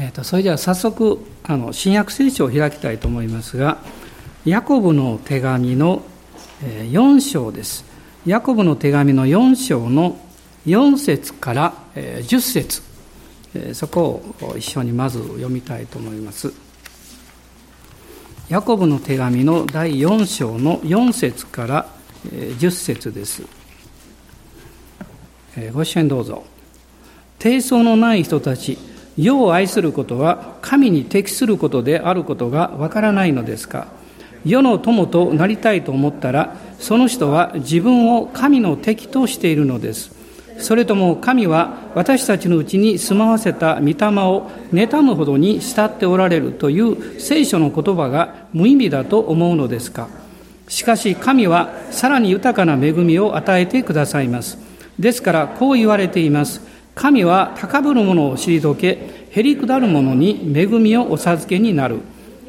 えーと、それでは早速あの新約聖書を開きたいと思いますがヤコブの手紙の4章です。ヤコブの手紙の4章の4節から10節。そこを一緒にまず読みたいと思います。ヤコブの手紙の第4章の4節から10節です。ご一緒にどうぞ。低層のない人たち世を愛することは神に適することであることがわからないのですか？世の友となりたいと思ったらその人は自分を神の敵としているのです。それとも神は私たちのうちに住まわせた御霊を妬むほどに慕っておられるという聖書の言葉が無意味だと思うのですか？しかし神はさらに豊かな恵みを与えてくださいます。ですからこう言われています。神は高ぶる者を退け、へりくだる者に恵みをお授けになる。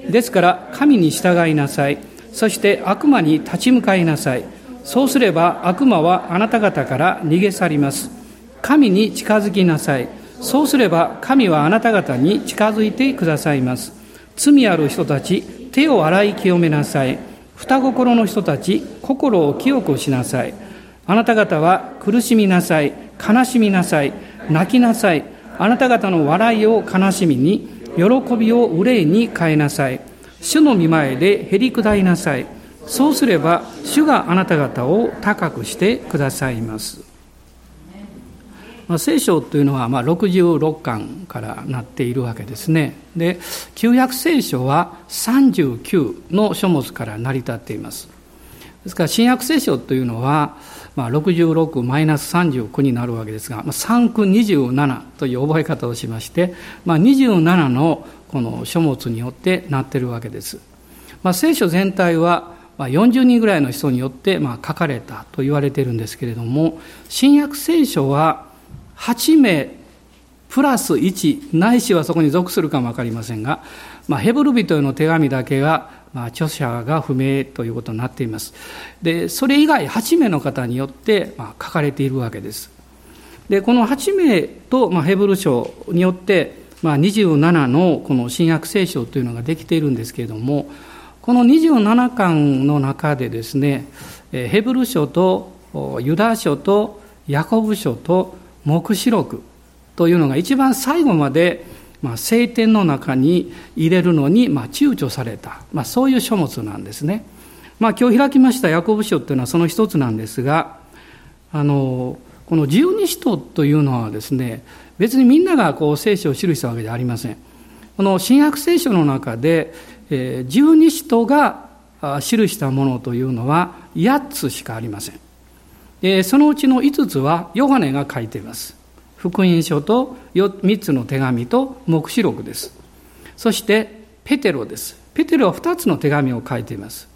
ですから神に従いなさい。そして悪魔に立ち向かいなさい。そうすれば悪魔はあなた方から逃げ去ります。神に近づきなさい。そうすれば神はあなた方に近づいてくださいます。罪ある人たち、手を洗い清めなさい。双心の人たち、心を清くしなさい。あなた方は苦しみなさい。悲しみなさい。泣きなさい。あなた方の笑いを悲しみに、喜びを憂いに変えなさい。主の御前でへり下りなさい。そうすれば、主があなた方を高くしてくださいます。まあ、聖書というのはまあ66巻からなっているわけですね。で、旧約聖書は39の書物から成り立っています。ですから新約聖書というのは、まあ、66マイナス39になるわけですが、まあ、3区27という覚え方をしまして、まあ、27のこの書物によってなっているわけです。まあ、聖書全体は40人ぐらいの人によってまあ書かれたと言われているんですけれども新約聖書は8名プラス1ないしはそこに属するかも分かりませんが、まあ、ヘブル人への手紙だけがまあ、著者が不明ということになっています。で、それ以外8名の方によって、まあ、書かれているわけです。で、この8名と、まあ、ヘブル書によって、まあ、27のこの新約聖書というのができているんですけれども、この27巻の中でですね、ヘブル書とユダ書とヤコブ書と黙示録というのが一番最後までまあ、聖典の中に入れるのに、まあ、躊躇された、まあ、そういう書物なんですね。まあ、今日開きましたヤコブ書というのはその一つなんですが、あの、この十二使徒というのはですね、別にみんながこう聖書を記したわけではありません。この新約聖書の中で、えー、十二使徒が記したものというのは8つしかありません。そのうちの5つはヨハネが書いています。福音書と3つの手紙と黙示録です。そしてペテロです。ペテロは2つの手紙を書いています。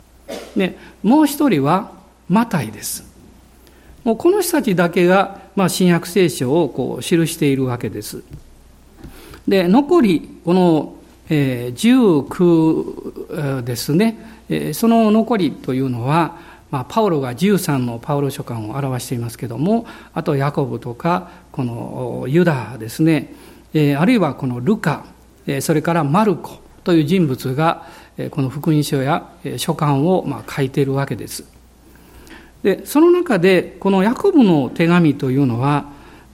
でもう一人はマタイです。もうこの人たちだけが、まあ、新約聖書をこう記しているわけです。で残りこの、えー、19ですね、えー、その残りというのはまあ、パウロが13のパウロ書簡を表していますけどもあとヤコブとかこのユダですね、えあるいはこのルカ、えそれからマルコという人物がえこの福音書や書簡をま書いているわけです。でその中でこのヤコブの手紙というのは、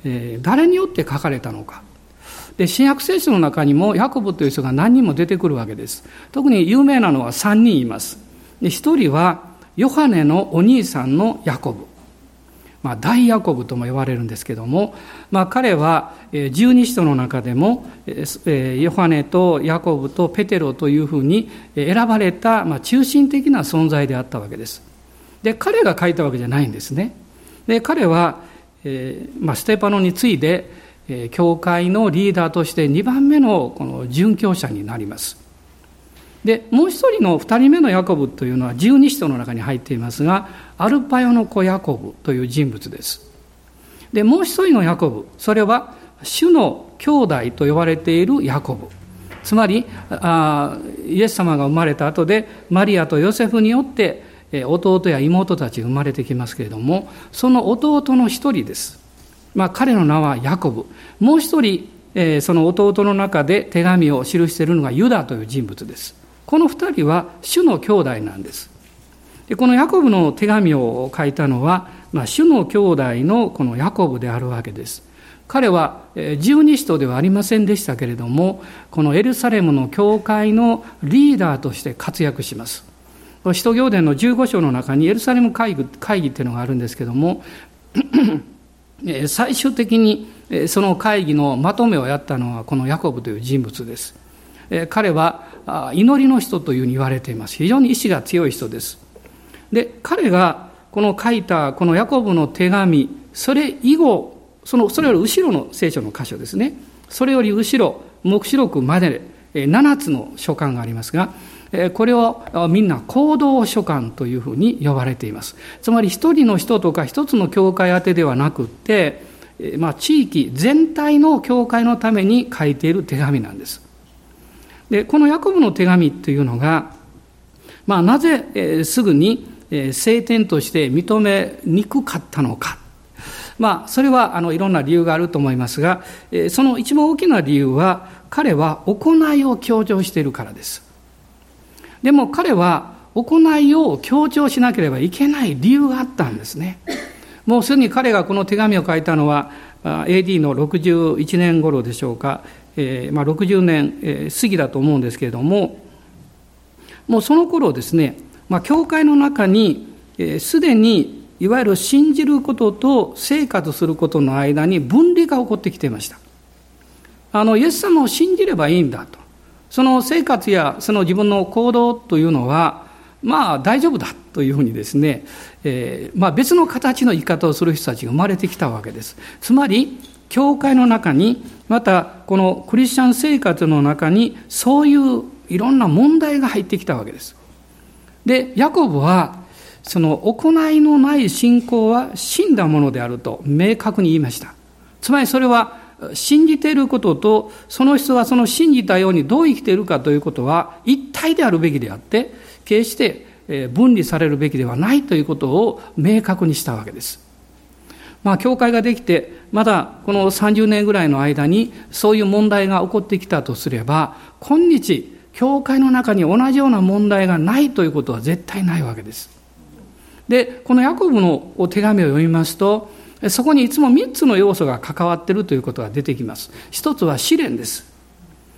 え誰によって書かれたのか。で新約聖書の中にもヤコブという人が何人も出てくるわけです。特に有名なのは3人います。で1人はヨハネのお兄さんのヤコブ。まあ、大ヤコブとも呼ばれるんですけども、まあ、彼は十二使徒の中でもヨハネとヤコブとペテロというふうに選ばれた、まあ、中心的な存在であったわけです。で彼が書いたわけじゃないんですね。で彼は、えーまあ、ステパノに次いで、教会のリーダーとして2番目のこの殉教者になります。でもう一人の2人目のヤコブというのは十二使徒の中に入っていますがアルパヨの子ヤコブという人物です。でもう一人のヤコブそれは主の兄弟と呼ばれているヤコブ。つまりイエス様が生まれた後でマリアとヨセフによって弟や妹たちが生まれてきますけれどもその弟の一人です、まあ、彼の名はヤコブ。もう一人その弟の中で手紙を記しているのがユダという人物です。この二人は主の兄弟なんです。でこのヤコブの手紙を書いたのは、まあ、主の兄弟のこのヤコブであるわけです。彼は十二使徒ではありませんでしたけれども、このエルサレムの教会のリーダーとして活躍します。使徒行伝の15章の中にエルサレム会議会議っていうのがあるんですけども、最終的にその会議のまとめをやったのはこのヤコブという人物です。彼は祈りの人というふうに言われています。非常に意志が強い人です。で、彼がこの書いたこのヤコブの手紙、それ以後、その、それより後ろの聖書の箇所ですね。それより後ろ、黙示録まで7つの書簡がありますが、これをみんな行動書簡というふうに呼ばれています。つまり一人の人とか一つの教会宛てではなくって、まあ、地域全体の教会のために書いている手紙なんです。で、このヤコブの手紙というのが、まあ、なぜ、えすぐにえ聖典として認めにくかったのか。まあ、それはあのいろんな理由があると思いますが、えその一番大きな理由は、彼は行いを強調しているからです。でも彼は行いを強調しなければいけない理由があったんですね。もうすでに彼がこの手紙を書いたのは、AD の61年頃でしょうか、えーまあ、60年、えー、過ぎだと思うんですけれども、もうその頃ですね、まあ、教会の中にすで、にいわゆる信じることと生活することの間に分離が起こってきていました。あの、イエス様を信じればいいんだと。その生活やその自分の行動というのは、まあ大丈夫だというふうにですね、えー、まあ別の形の生き方をする人たちが生まれてきたわけです。つまり、教会の中に、またこのクリスチャン生活の中に、そういういろんな問題が入ってきたわけです。で、ヤコブは、その行いのない信仰は死んだものであると明確に言いました。つまりそれは信じていることと、その人がその信じたようにどう生きているかということは一体であるべきであって、決して分離されるべきではないということを明確にしたわけです。まあ、教会ができて、まだこの30年ぐらいの間にそういう問題が起こってきたとすれば、今日、教会の中に同じような問題がないということは絶対ないわけです。で、このヤコブの手紙を読みますと、そこにいつも3つの要素が関わっているということが出てきます。一つは試練です。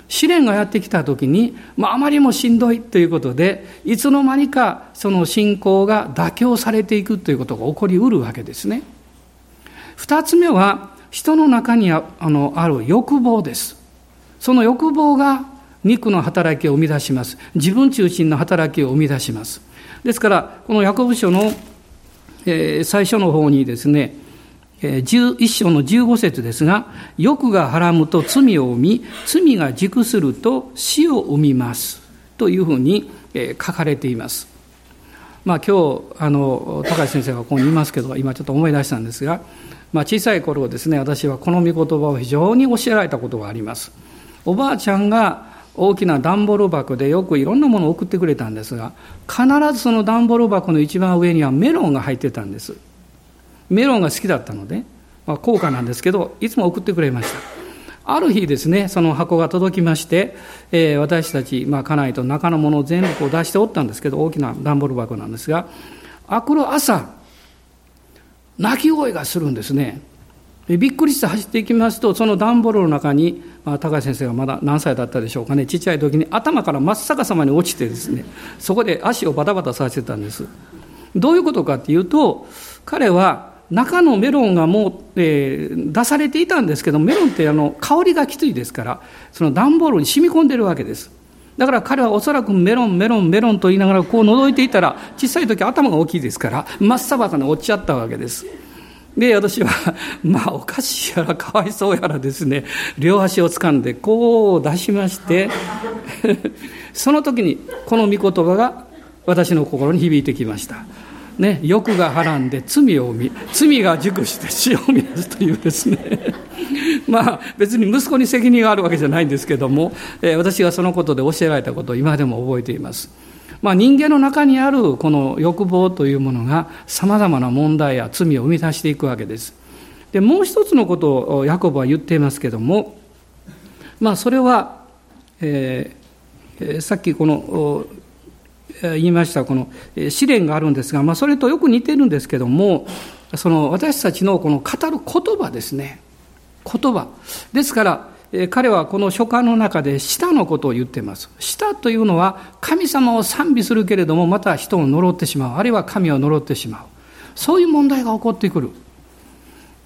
試練がやってきた時に、まあ、あまりもしんどいということで、いつの間にかその信仰が妥協されていくということが起こりうるわけですね。二つ目は、人の中にあのある欲望です。その欲望が肉の働きを生み出します。自分中心の働きを生み出します。ですから、このヤコブ書の、えー、最初の方にですね、11章の15節ですが、欲がはらむと罪を生み、罪が熟すると死を生みます。というふうに書かれています。まあ今日、あの、高橋先生がここにいますけど、今ちょっと思い出したんですが、まあ小さい頃ですね、私はこの御言葉を非常に教えられたことがあります。おばあちゃんが大きな段ボール箱でよくいろんなものを送ってくれたんですが、必ずその段ボール箱の一番上にはメロンが入ってたんです。メロンが好きだったので、まあ、高価なんですけど、いつも送ってくれました。ある日ですね、その箱が届きまして、えー、私たち、まあ、家内と中のものを全部こう出しておったんですけど、大きな段ボール箱なんですが、あくる朝、泣き声がするんですね。びっくりして走っていきますと、その段ボールの中に、まあ、高橋先生がまだ何歳だったでしょうかね、ちっちゃい時に頭から真っ逆さまに落ちてですね、そこで足をバタバタさせてたんです。どういうことかっていうと、彼は中のメロンがもう、えー、出されていたんですけど、メロンってあの香りがきついですから、その段ボールに染み込んでるわけです。だから彼はおそらくメロン、メロン、メロンと言いながらこう覗いていたら、小さい時頭が大きいですから、真っさかに落ちちゃったわけです。で、私は、まあ、おかしいやらかわいそうやらですね、両足を掴んで、こう出しまして、その時に、この御言葉が私の心に響いてきました。ね、欲がはらんで罪を生み、罪が熟して死を生み出すというですね、まあ別に息子に責任があるわけじゃないんですけども、えー、私がそのことで教えられたことを今でも覚えています。まあ、人間の中にあるこの欲望というものがさまざまな問題や罪を生み出していくわけです。でもう一つのことをヤコブは言っていますけどもまあ、それは、えー、さっきこの言いましたこの試練があるんですが、まあ、それとよく似てるんですけどもその私たちのこの語る言葉ですね言葉ですから彼はこの書簡の中で舌のことを言っています。舌というのは神様を賛美するけれどもまた人を呪ってしまう。あるいは神を呪ってしまう。そういう問題が起こってくる。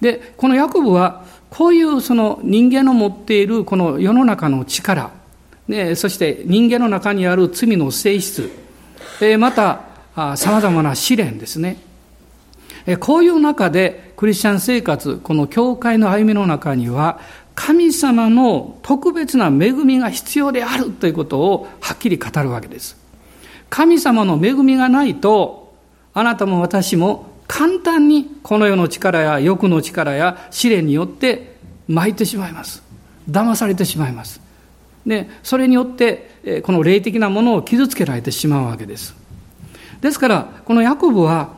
で、このヤコブはこういうその人間の持っているこの世の中の力、ね、そして人間の中にある罪の性質、また様々な試練ですね。こういう中でクリスチャン生活、この教会の歩みの中には神様の特別な恵みが必要であるということをはっきり語るわけです。神様の恵みがないと、あなたも私も簡単にこの世の力や欲の力や試練によって巻いてしまいます。騙されてしまいます。で、それによって、この霊的なものを傷つけられてしまうわけです。ですから、このヤコブは、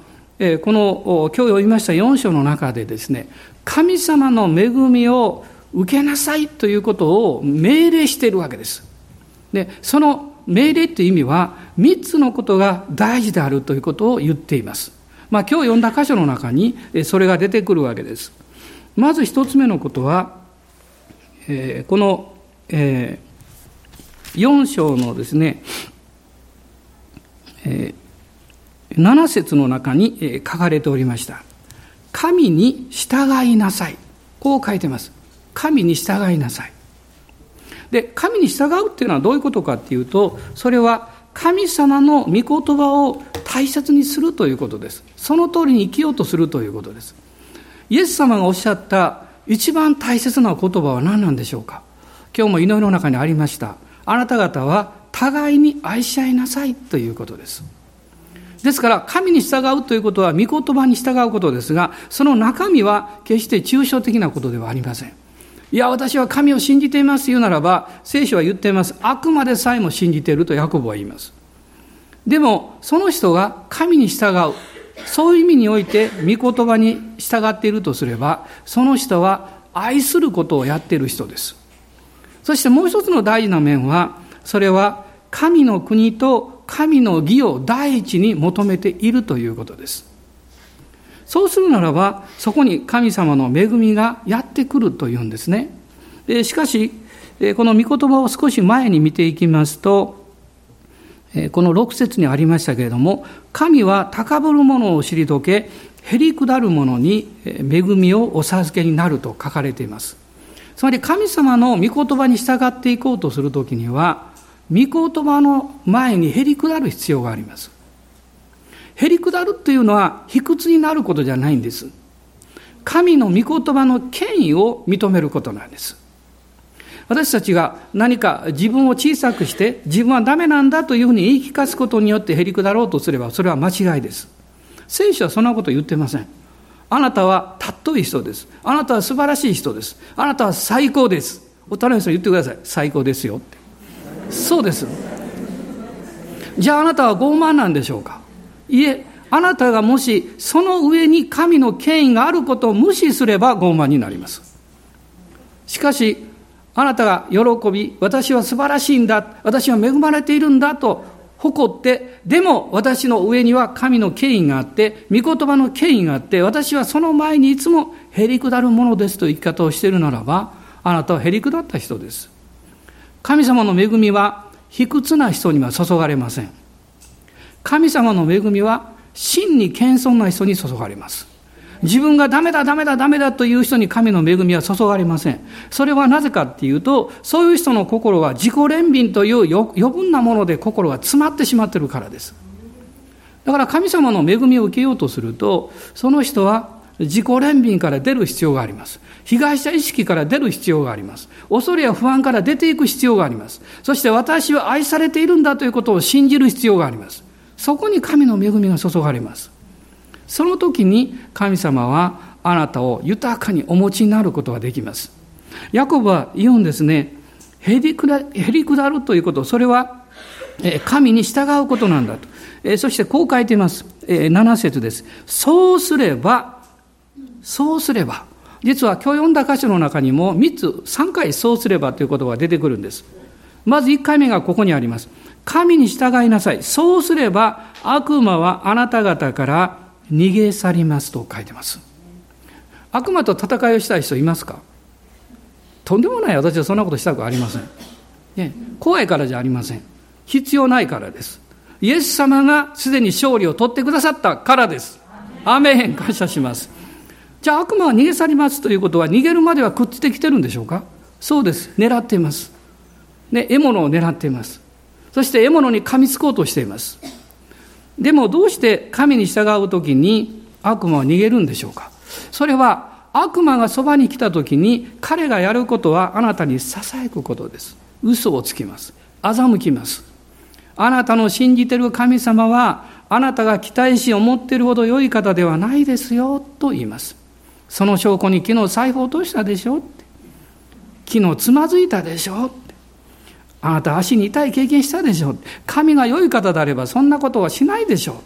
この今日読みました4章の中でですね、神様の恵みを受けなさいということを命令しているわけです。で、その命令という意味は、3つのことが大事であるということを言っています。まあ今日読んだ箇所の中にそれが出てくるわけです。まず一つ目のことは、えー、この、えー、4章のですね、えー、7節の中に書かれておりました。神に従いなさい。こう書いてます。神に従いなさい。で、神に従うっていうのはどういうことかっていうと、それは神様の御言葉を大切にするということです。その通りに生きようとするということです。イエス様がおっしゃった一番大切な言葉は何なんでしょうか今日も祈りの中にありました。あなた方は互いに愛し合いなさいということです。ですから、神に従うということは、御言葉に従うことですが、その中身は決して抽象的なことではありません。いや、私は神を信じていますと言うならば、聖書は言っています。あくまでさえも信じているとヤコブは言います。でも、その人が神に従う。そういう意味において、御言葉に従っているとすれば、その人は愛することをやっている人です。そしてもう一つの大事な面は、それは神の国と神の義を第一に求めているということです。そうするならば、そこに神様の恵みがやってくるというんですね。しかし、この御言葉を少し前に見ていきますと、この6節にありましたけれども、神は高ぶる者を退け、へりくだる者に恵みをお授けになると書かれています。つまり神様の御言葉に従っていこうとするときには、御言葉の前にへりくだる必要があります。へりくだるというのは卑屈になることじゃないんです。神の御言葉の権威を認めることなんです。私たちが何か自分を小さくして自分はダメなんだというふうに言い聞かすことによってへりくだろうとすればそれは間違いです。聖書はそんなこと言ってません。あなたは尊い人です。あなたは素晴らしい人です。あなたは最高です。お隣の人言ってください。最高ですよって。そうです。じゃああなたは傲慢なんでしょうか？いえ、あなたがもしその上に神の権威があることを無視すれば傲慢になります。しかし、あなたが喜び、私は素晴らしいんだ、私は恵まれているんだと誇って、でも私の上には神の権威があって、御言葉の権威があって、私はその前にいつもへりくだるものですという生き方をしているならば、あなたはへりくだった人です。神様の恵みは卑屈な人には注がれません。神様の恵みは真に謙遜な人に注がれます。自分がダメだダメだダメだという人に神の恵みは注がれません。それはなぜかっていうと、そういう人の心は自己憐憫という余分なもので心が詰まってしまっているからです。だから神様の恵みを受けようとすると、その人は自己憐憫から出る必要があります。被害者意識から出る必要があります。恐れや不安から出ていく必要があります。そして私は愛されているんだということを信じる必要があります。そこに神の恵みが注がれます。その時に神様はあなたを豊かにお持ちになることができます。ヤコブは言うんですね。へりくだへりくだるということ、それは神に従うことなんだと。そしてこう書いています。7節です。そうすれば、そうすれば。実は今日読んだ箇所の中にも3つ、3回そうすればという言葉が出てくるんです。まず1回目がここにあります。神に従いなさい。そうすれば悪魔はあなた方から逃げ去りますと書いてます。悪魔と戦いをしたい人いますか？とんでもない私はそんなことしたくありません。ね、怖いからじゃありません。必要ないからです。イエス様がすでに勝利を取ってくださったからです。アメン感謝します。じゃあ悪魔は逃げ去りますということは逃げるまではくっついてきてるんでしょうか？そうです。狙っています。ね、獲物を狙っています。そして獲物に噛みつこうとしています。でもどうして神に従うときに悪魔は逃げるんでしょうか？それは悪魔がそばに来たときに彼がやることはあなたにささやくことです。嘘をつきます。欺きます。あなたの信じてる神様はあなたが期待し思っているほど良い方ではないですよと言います。その証拠に昨日財布落としたでしょ昨日つまずいたでしょあなた足に痛い経験したでしょう。神が良い方であればそんなことはしないでしょう。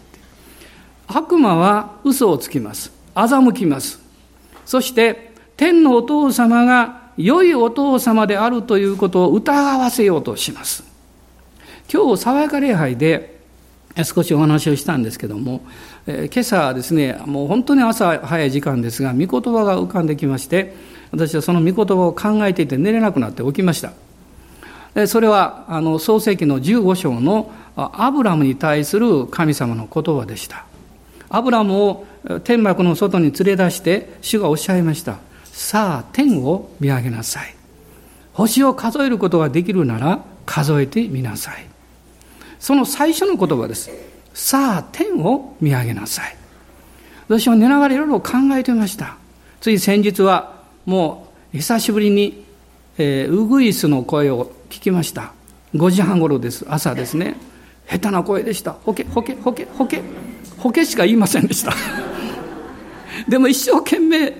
悪魔は嘘をつきます。欺きます。そして天のお父様が良いお父様であるということを疑わせようとします。今日爽やか礼拝で少しお話をしたんですけども、えー、今朝ですねもう本当に朝早い時間ですが御言葉が浮かんできまして私はその御言葉を考えていて寝れなくなって起きました。それはあの創世記の15章のアブラムに対する神様の言葉でした。アブラムを天幕の外に連れ出して主がおっしゃいました。さあ天を見上げなさい。星を数えることができるなら数えてみなさい。その最初の言葉です。さあ天を見上げなさい。私は寝ながらいろいろ考えてました。つい先日はもう久しぶりに、えー、ウグイスの声を聞きました。5時半頃です。朝ですね。下手な声でした。ほけほけほけほけほけしか言いませんでした。でも一生懸命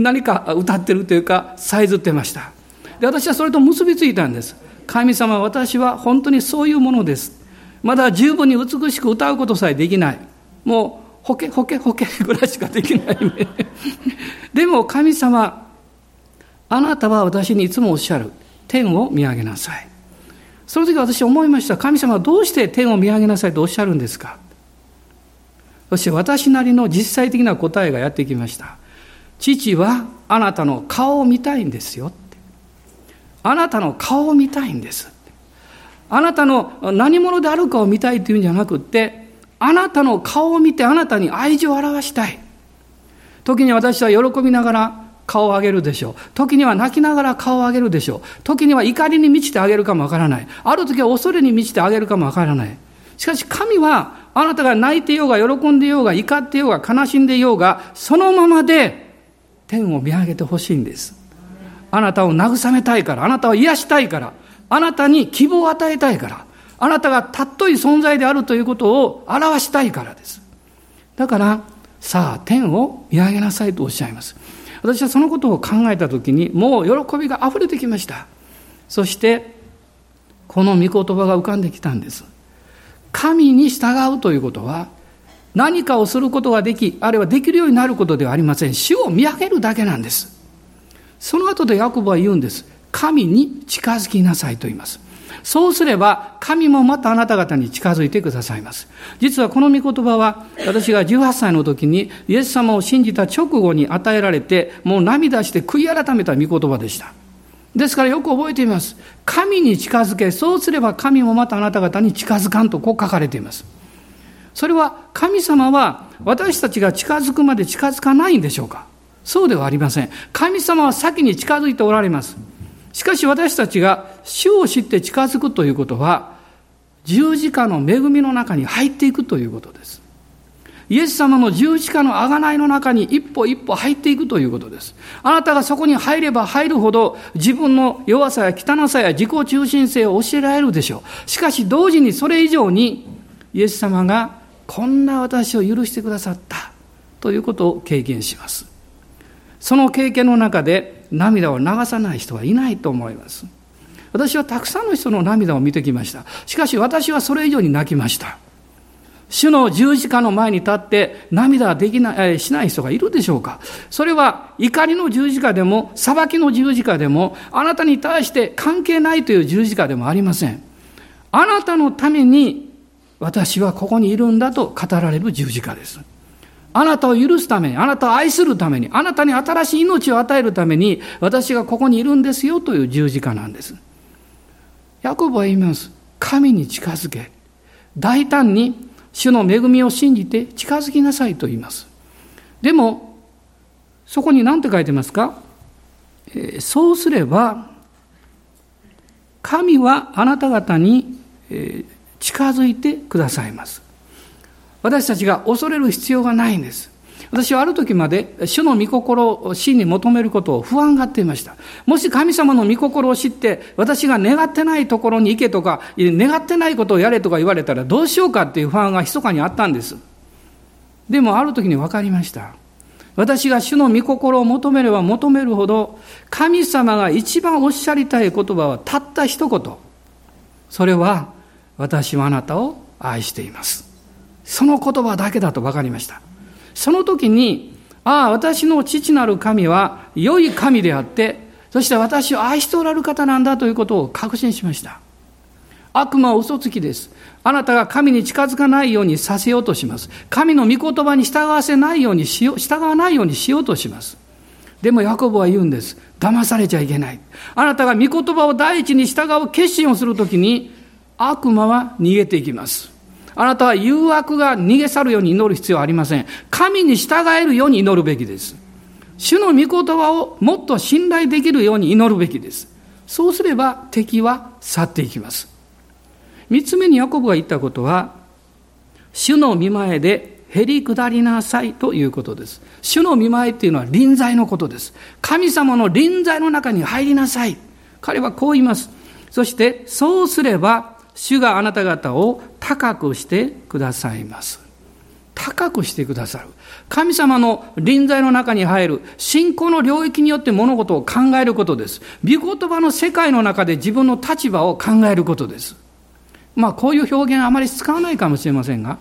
何か歌ってるというかさえずってました。で私はそれと結びついたんです。神様私は本当にそういうものです。まだ十分に美しく歌うことさえできない。もうほけほけほけぐらいしかできない。ね でも神様あなたは私にいつもおっしゃる。天を見上げなさい。その時私思いました。神様はどうして天を見上げなさいとおっしゃるんですか？そして私なりの実際的な答えがやってきました。父はあなたの顔を見たいんですよ。あなたの顔を見たいんです。あなたの何者であるかを見たいというんじゃなくって、あなたの顔を見てあなたに愛情を表したい。時に私は喜びながら顔を上げるでしょう。時には泣きながら顔を上げるでしょう。時には怒りに満ちてあげるかもわからない。ある時は恐れに満ちてあげるかもわからない。しかし神はあなたが泣いてようが喜んでようが怒ってようが悲しんでようがそのままで天を見上げてほしいんです。あなたを慰めたいから、あなたを癒したいから、あなたに希望を与えたいから、あなたがたっとい存在であるということを表したいからです。だから、さあ、天を見上げなさいとおっしゃいます。私はそのことを考えた時にもう喜びが溢れてきました。そしてこの御言葉が浮かんできたんです。神に従うということは何かをすることができあるいはできるようになることではありません。主を見上げるだけなんです。その後でヤコブは言うんです。神に近づきなさいと言います。そうすれば、神もまたあなた方に近づいてくださいます。実はこの御言葉は、私が18歳の時に、イエス様を信じた直後に与えられて、もう涙して悔い改めた御言葉でした。ですからよく覚えています。神に近づけ、そうすれば神もまたあなた方に近づかんとこう書かれています。それは神様は私たちが近づくまで近づかないんでしょうか？そうではありません。神様は先に近づいておられます。しかし私たちが主を知って近づくということは、十字架の恵みの中に入っていくということです。イエス様の十字架の贖いの中に一歩一歩入っていくということです。あなたがそこに入れば入るほど自分の弱さや汚さや自己中心性を教えられるでしょう。しかし同時にそれ以上にイエス様がこんな私を許してくださったということを経験します。その経験の中で涙を流さない人はいないと思います。私はたくさんの人の涙を見てきました。しかし私はそれ以上に泣きました。主の十字架の前に立って涙できない、しない人がいるでしょうかそれは怒りの十字架でも、裁きの十字架でも、あなたに対して関係ないという十字架でもありません。あなたのために私はここにいるんだと語られる十字架です。あなたを許すために、あなたを愛するために、あなたに新しい命を与えるために、私がここにいるんですよという十字架なんです。ヤコブは言います。神に近づけ。大胆に主の恵みを信じて近づきなさいと言います。でも、そこに何て書いてますか、えー、そうすれば、神はあなた方に、えー、近づいてくださいます。私たちが恐れる必要がないんです。私はある時まで主の御心を真に求めることを不安がっていました。もし神様の御心を知って私が願ってないところに行けとか、願ってないことをやれとか言われたらどうしようかっていう不安が密かにあったんです。でもある時に分かりました。私が主の御心を求めれば求めるほど神様が一番おっしゃりたい言葉はたった一言。それは私はあなたを愛しています。その言葉だけだと分かりました。その時に、ああ、私の父なる神は良い神であって、そして私を愛しておられる方なんだということを確信しました。悪魔は嘘つきです。あなたが神に近づかないようにさせようとします。神の御言葉に従わせないようにしよう、従わないようにしようとします。でもヤコブは言うんです。騙されちゃいけない。あなたが御言葉を第一に従う決心をするときに、悪魔は逃げていきます。あなたは誘惑が逃げ去るように祈る必要はありません。神に従えるように祈るべきです。主の御言葉をもっと信頼できるように祈るべきです。そうすれば敵は去っていきます。三つ目にヤコブが言ったことは、主の見前でへり下りなさいということです。主の見前っていうのは臨在のことです。神様の臨在の中に入りなさい。彼はこう言います。そして、そうすれば主があなた方を高くしてくださいます。高くしてくださる。神様の臨在の中に入る信仰の領域によって物事を考えることです。御言葉の世界の中で自分の立場を考えることです。まあこういう表現あまり使わないかもしれませんが、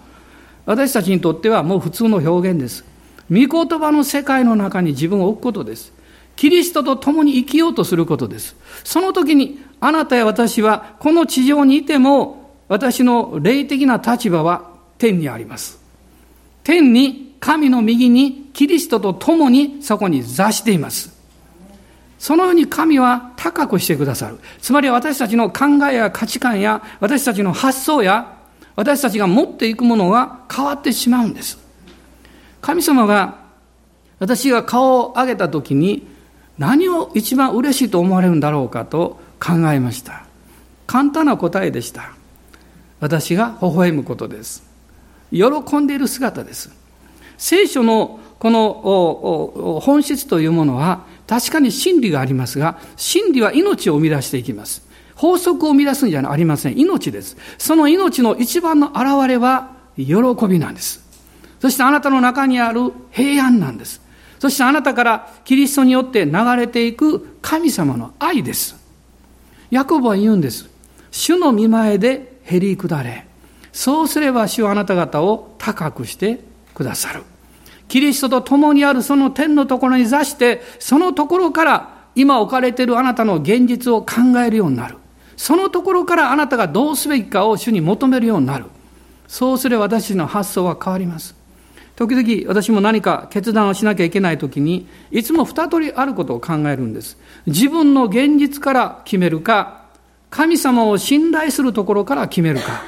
私たちにとってはもう普通の表現です。御言葉の世界の中に自分を置くことです。キリストと共に生きようとすることです。その時にあなたや私はこの地上にいても私の霊的な立場は天にあります。天に神の右にキリストと共にそこに座しています。そのように神は高くしてくださる。つまり私たちの考えや価値観や私たちの発想や私たちが持っていくものが変わってしまうんです。神様が私が顔を上げた時に何を一番嬉しいと思われるんだろうかと考えました。簡単な答えでした。私が微笑むことです。喜んでいる姿です。聖書のこの本質というものは確かに真理がありますが真理は命を生み出していきます。法則を生み出すんじゃありません。命です。その命の一番の表れは喜びなんです。そしてあなたの中にある平安なんです。そしてあなたからキリストによって流れていく神様の愛です。ヤコブは言うんです。主の見前でへり下れ。そうすれば主はあなた方を高くしてくださる。キリストと共にあるその天のところに座して、そのところから今置かれているあなたの現実を考えるようになる。そのところからあなたがどうすべきかを主に求めるようになる。そうすれば私の発想は変わります。時々私も何か決断をしなきゃいけない時にいつも二通りあることを考えるんです。自分の現実から決めるか神様を信頼するところから決めるか。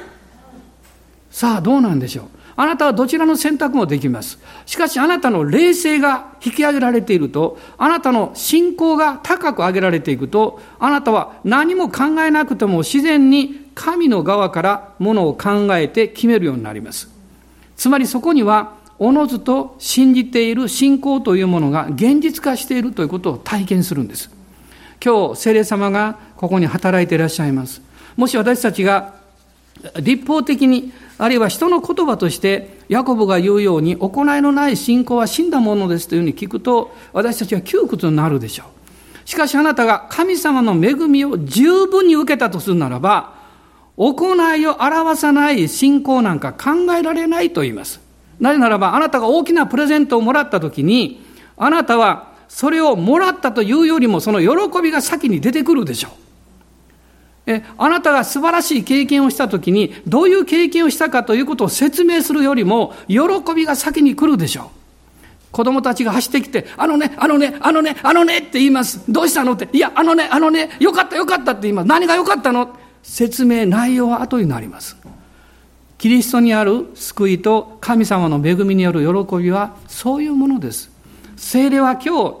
さあどうなんでしょう。あなたはどちらの選択もできます。しかしあなたの冷静が引き上げられているとあなたの信仰が高く上げられていくとあなたは何も考えなくても自然に神の側からものを考えて決めるようになります。つまりそこにはおのずと信じている信仰というものが現実化しているということを体験するんです。今日、聖霊様がここに働いていらっしゃいます。もし私たちが立法的に、あるいは人の言葉として、ヤコブが言うように、行いのない信仰は死んだものですというふうに聞くと、私たちは窮屈になるでしょう。しかしあなたが神様の恵みを十分に受けたとするならば、行いを表さない信仰なんか考えられないと言います。なぜならば、あなたが大きなプレゼントをもらったときに、あなたはそれをもらったというよりも、その喜びが先に出てくるでしょう。えあなたが素晴らしい経験をしたときに、どういう経験をしたかということを説明するよりも、喜びが先に来るでしょう。子供たちが走ってきて、あのね、あのね、あのね、あのねって言います。どうしたの？って。いや、あのね、あのね、よかったよかったって言います。何がよかったの？説明、内容は後になります。キリストにある救いと神様の恵みによる喜びはそういうものです。聖霊は今日、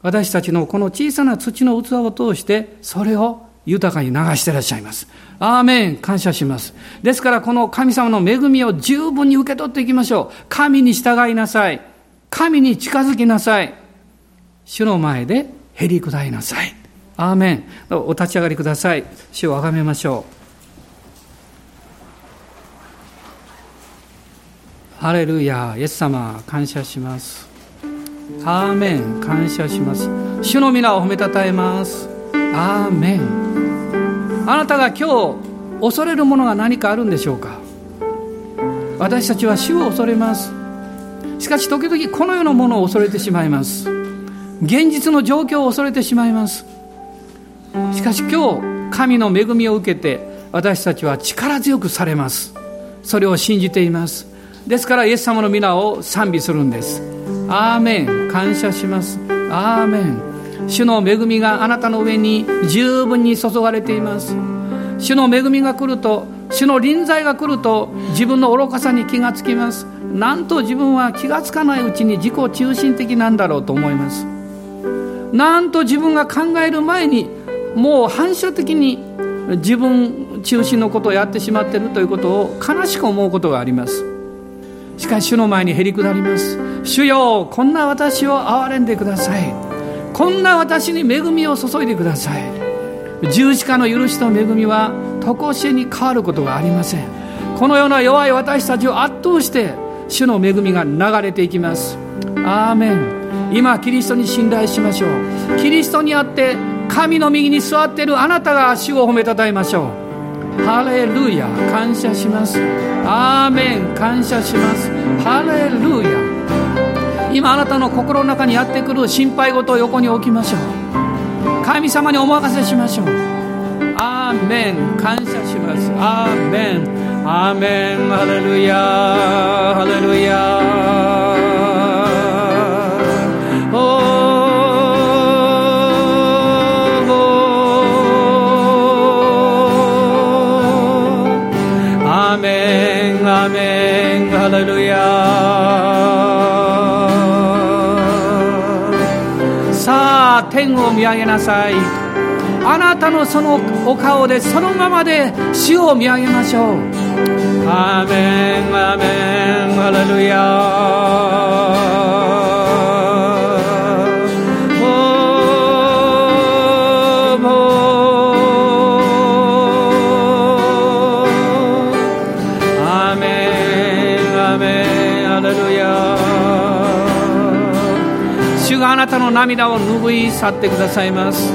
私たちのこの小さな土の器を通して、それを豊かに流していらっしゃいます。アーメン感謝します。ですからこの神様の恵みを十分に受け取っていきましょう。神に従いなさい。神に近づきなさい。主の前でへり下りなさい。アーメン。お立ち上がりください。主をあがめましょう。ハレルヤ、イエス様、感謝します。アーメン、感謝します。主の皆を褒めたたえます。アーメン。あなたが今日恐れるものが何かあるんでしょうか？私たちは主を恐れます。しかし時々この世のものを恐れてしまいます現実の状況を恐れてしまいますしかし今日神の恵みを受けて私たちは力強くされますそれを信じていますですからイエス様の皆を賛美するんです。アーメン。感謝します。アーメン。主の恵みがあなたの上に十分に注がれています。主の恵みが来ると主の臨在が来ると自分の愚かさに気がつきます。なんと自分は気がつかないうちに自己中心的なんだろうと思います。なんと自分が考える前にもう反射的に自分中心のことをやってしまっているということを悲しく思うことがあります。しかし主の前にへり下ります。主よこんな私を憐れんでください。こんな私に恵みを注いでください。十字架の許しと恵みは常しえに変わることがありません。このような弱い私たちを圧倒して主の恵みが流れていきます。アーメン。今キリストに信頼しましょう。キリストにあって神の右に座っているあなたが主を褒めたたえましょう。ハレルヤ感謝します。アーメン感謝します。ハレルヤ今あなたの心の中にやってくる心配事を横に置きましょう。神様にお任せしましょう。アーメン感謝します。アーメンアーメンハレルヤハレルヤアーメンアーメンハレルヤさあ天を見上げなさいあなたのそのお顔でそのままで主を見上げましょうアーメンアーメンハレルヤ主なたの涙を拭い去ってくださいます。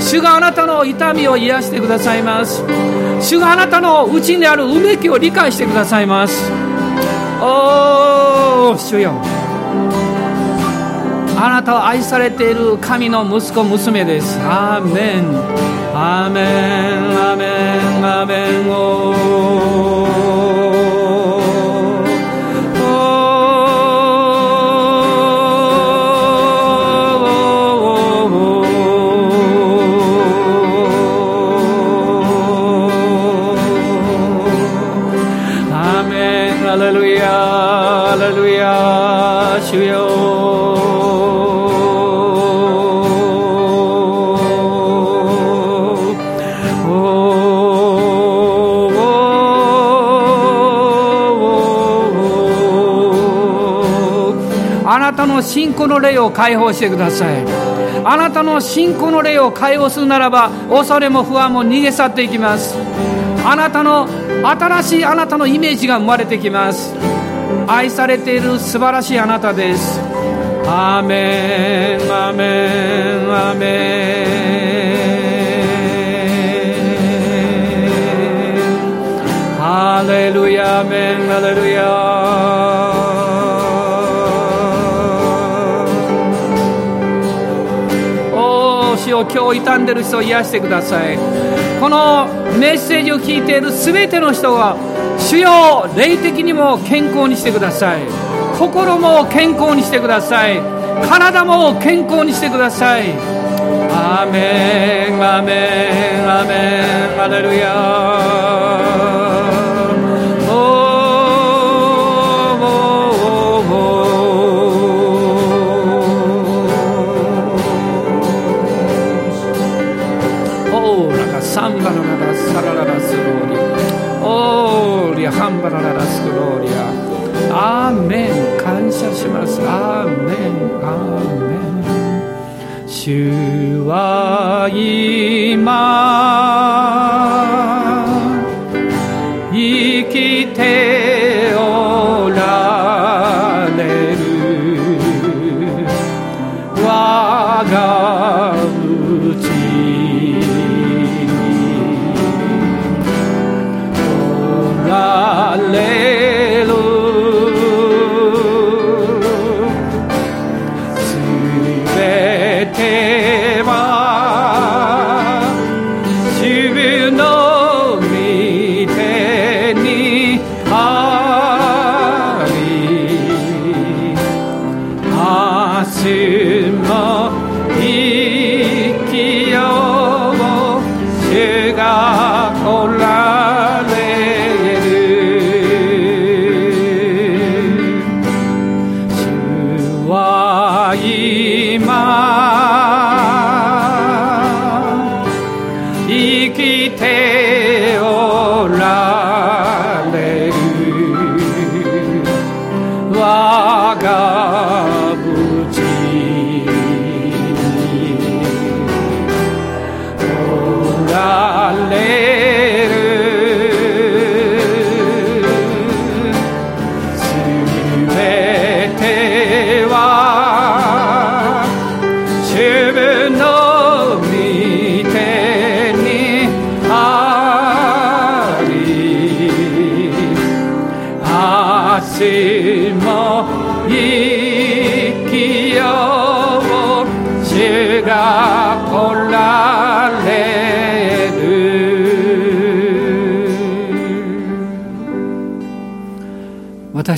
主があなたの痛みを癒してくださいます。主があなたの内にあるうめきを理解してくださいます。おお主よ。あなたは愛されている神の息子娘です。アーメン。アーメンアーメンアーメン。おー。信仰の霊を解放してください。あなたの信仰の霊を解放するならば恐れも不安も逃げ去っていきます。あなたの新しいあなたのイメージが生まれてきます。愛されている素晴らしいあなたです。アーメンアーメンアメン。ハレルヤアメンハレルヤ。を今日傷んでる人を癒してください。このメッセージを聞いている全ての人が主要霊的にも健康にしてください。心も健康にしてください。体も健康にしてください。アメンアメンアメン。アレルヤ。アーメン感謝します。アーメンアーメン主は今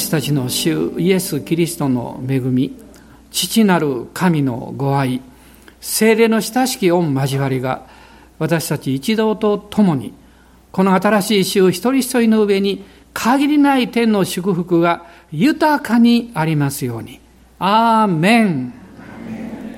私たちの主イエス・キリストの恵み父なる神のご愛精霊の親しき御交わりが私たち一同と共にこの新しい週一人一人の上に限りない天の祝福が豊かにありますように。アーメン。